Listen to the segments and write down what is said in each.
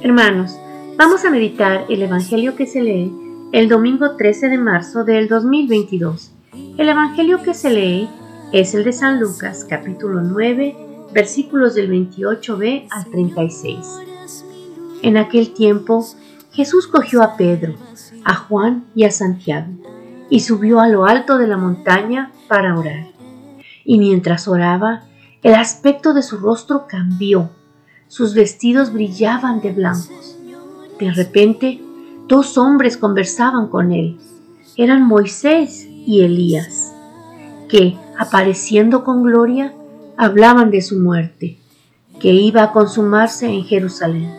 Hermanos, vamos a meditar el Evangelio que se lee el domingo 13 de marzo del 2022. El Evangelio que se lee es el de San Lucas, capítulo 9, versículos del 28b al 36. En aquel tiempo, Jesús cogió a Pedro, a Juan y a Santiago, y subió a lo alto de la montaña para orar. Y mientras oraba, el aspecto de su rostro cambió sus vestidos brillaban de blancos. De repente, dos hombres conversaban con él. Eran Moisés y Elías, que, apareciendo con gloria, hablaban de su muerte, que iba a consumarse en Jerusalén.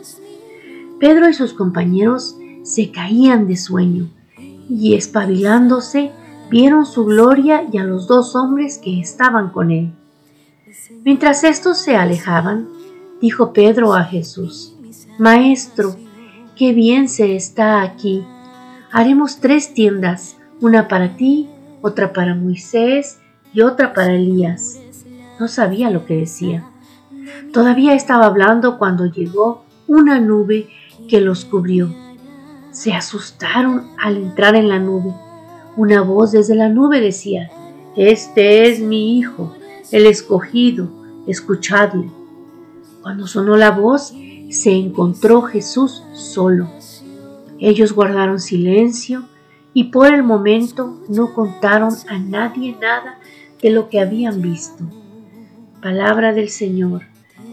Pedro y sus compañeros se caían de sueño, y espabilándose, vieron su gloria y a los dos hombres que estaban con él. Mientras estos se alejaban, dijo Pedro a Jesús, Maestro, qué bien se está aquí. Haremos tres tiendas, una para ti, otra para Moisés y otra para Elías. No sabía lo que decía. Todavía estaba hablando cuando llegó una nube que los cubrió. Se asustaron al entrar en la nube. Una voz desde la nube decía, Este es mi Hijo, el escogido, escuchadle. Cuando sonó la voz, se encontró Jesús solo. Ellos guardaron silencio y por el momento no contaron a nadie nada de lo que habían visto. Palabra del Señor.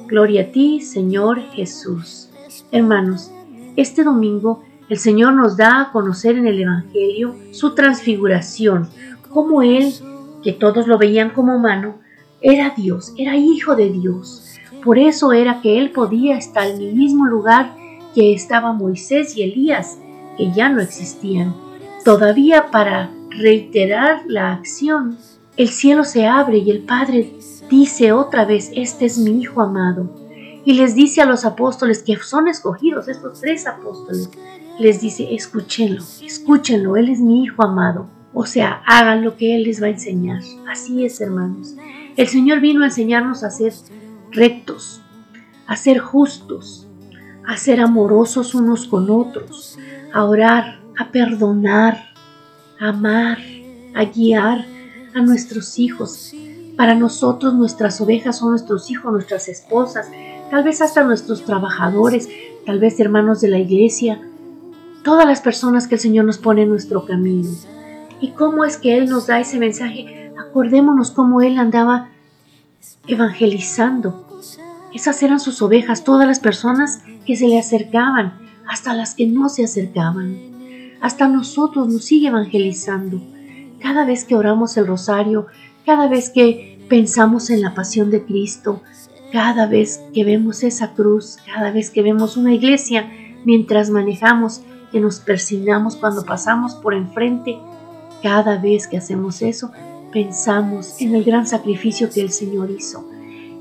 Gloria a ti, Señor Jesús. Hermanos, este domingo el Señor nos da a conocer en el Evangelio su transfiguración, como Él, que todos lo veían como humano, era Dios, era hijo de Dios por eso era que él podía estar en el mismo lugar que estaba Moisés y Elías, que ya no existían. Todavía para reiterar la acción, el cielo se abre y el Padre dice otra vez, este es mi Hijo amado. Y les dice a los apóstoles que son escogidos, estos tres apóstoles, les dice, escúchenlo, escúchenlo, Él es mi Hijo amado. O sea, hagan lo que Él les va a enseñar. Así es, hermanos. El Señor vino a enseñarnos a ser rectos, a ser justos, a ser amorosos unos con otros, a orar, a perdonar, a amar, a guiar a nuestros hijos. Para nosotros nuestras ovejas son nuestros hijos, nuestras esposas, tal vez hasta nuestros trabajadores, tal vez hermanos de la iglesia, todas las personas que el Señor nos pone en nuestro camino. ¿Y cómo es que Él nos da ese mensaje? Acordémonos cómo Él andaba evangelizando. Esas eran sus ovejas, todas las personas que se le acercaban, hasta las que no se acercaban. Hasta nosotros nos sigue evangelizando. Cada vez que oramos el rosario, cada vez que pensamos en la pasión de Cristo, cada vez que vemos esa cruz, cada vez que vemos una iglesia, mientras manejamos, que nos persignamos cuando pasamos por enfrente, cada vez que hacemos eso, pensamos en el gran sacrificio que el Señor hizo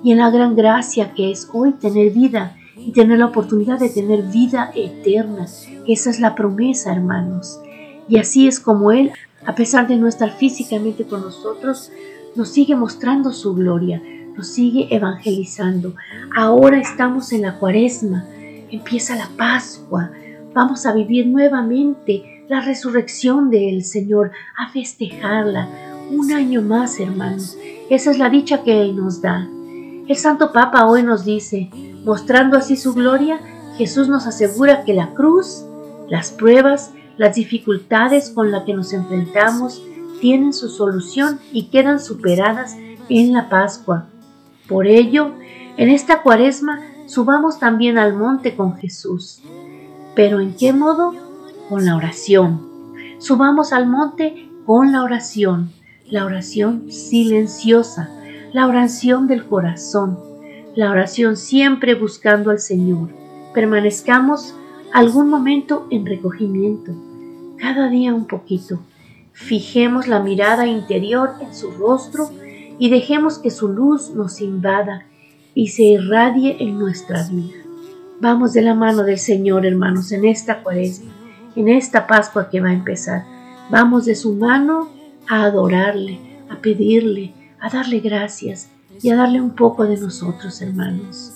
y en la gran gracia que es hoy tener vida y tener la oportunidad de tener vida eterna. Esa es la promesa, hermanos. Y así es como Él, a pesar de no estar físicamente con nosotros, nos sigue mostrando su gloria, nos sigue evangelizando. Ahora estamos en la cuaresma, empieza la Pascua, vamos a vivir nuevamente la resurrección del Señor, a festejarla, un año más, hermanos. Esa es la dicha que Él nos da. El Santo Papa hoy nos dice, mostrando así su gloria, Jesús nos asegura que la cruz, las pruebas, las dificultades con las que nos enfrentamos tienen su solución y quedan superadas en la Pascua. Por ello, en esta cuaresma subamos también al monte con Jesús. ¿Pero en qué modo? Con la oración. Subamos al monte con la oración la oración silenciosa, la oración del corazón, la oración siempre buscando al Señor. Permanezcamos algún momento en recogimiento, cada día un poquito. Fijemos la mirada interior en su rostro y dejemos que su luz nos invada y se irradie en nuestra vida. Vamos de la mano del Señor, hermanos, en esta cuaresma, en esta Pascua que va a empezar. Vamos de su mano a adorarle, a pedirle, a darle gracias y a darle un poco de nosotros, hermanos.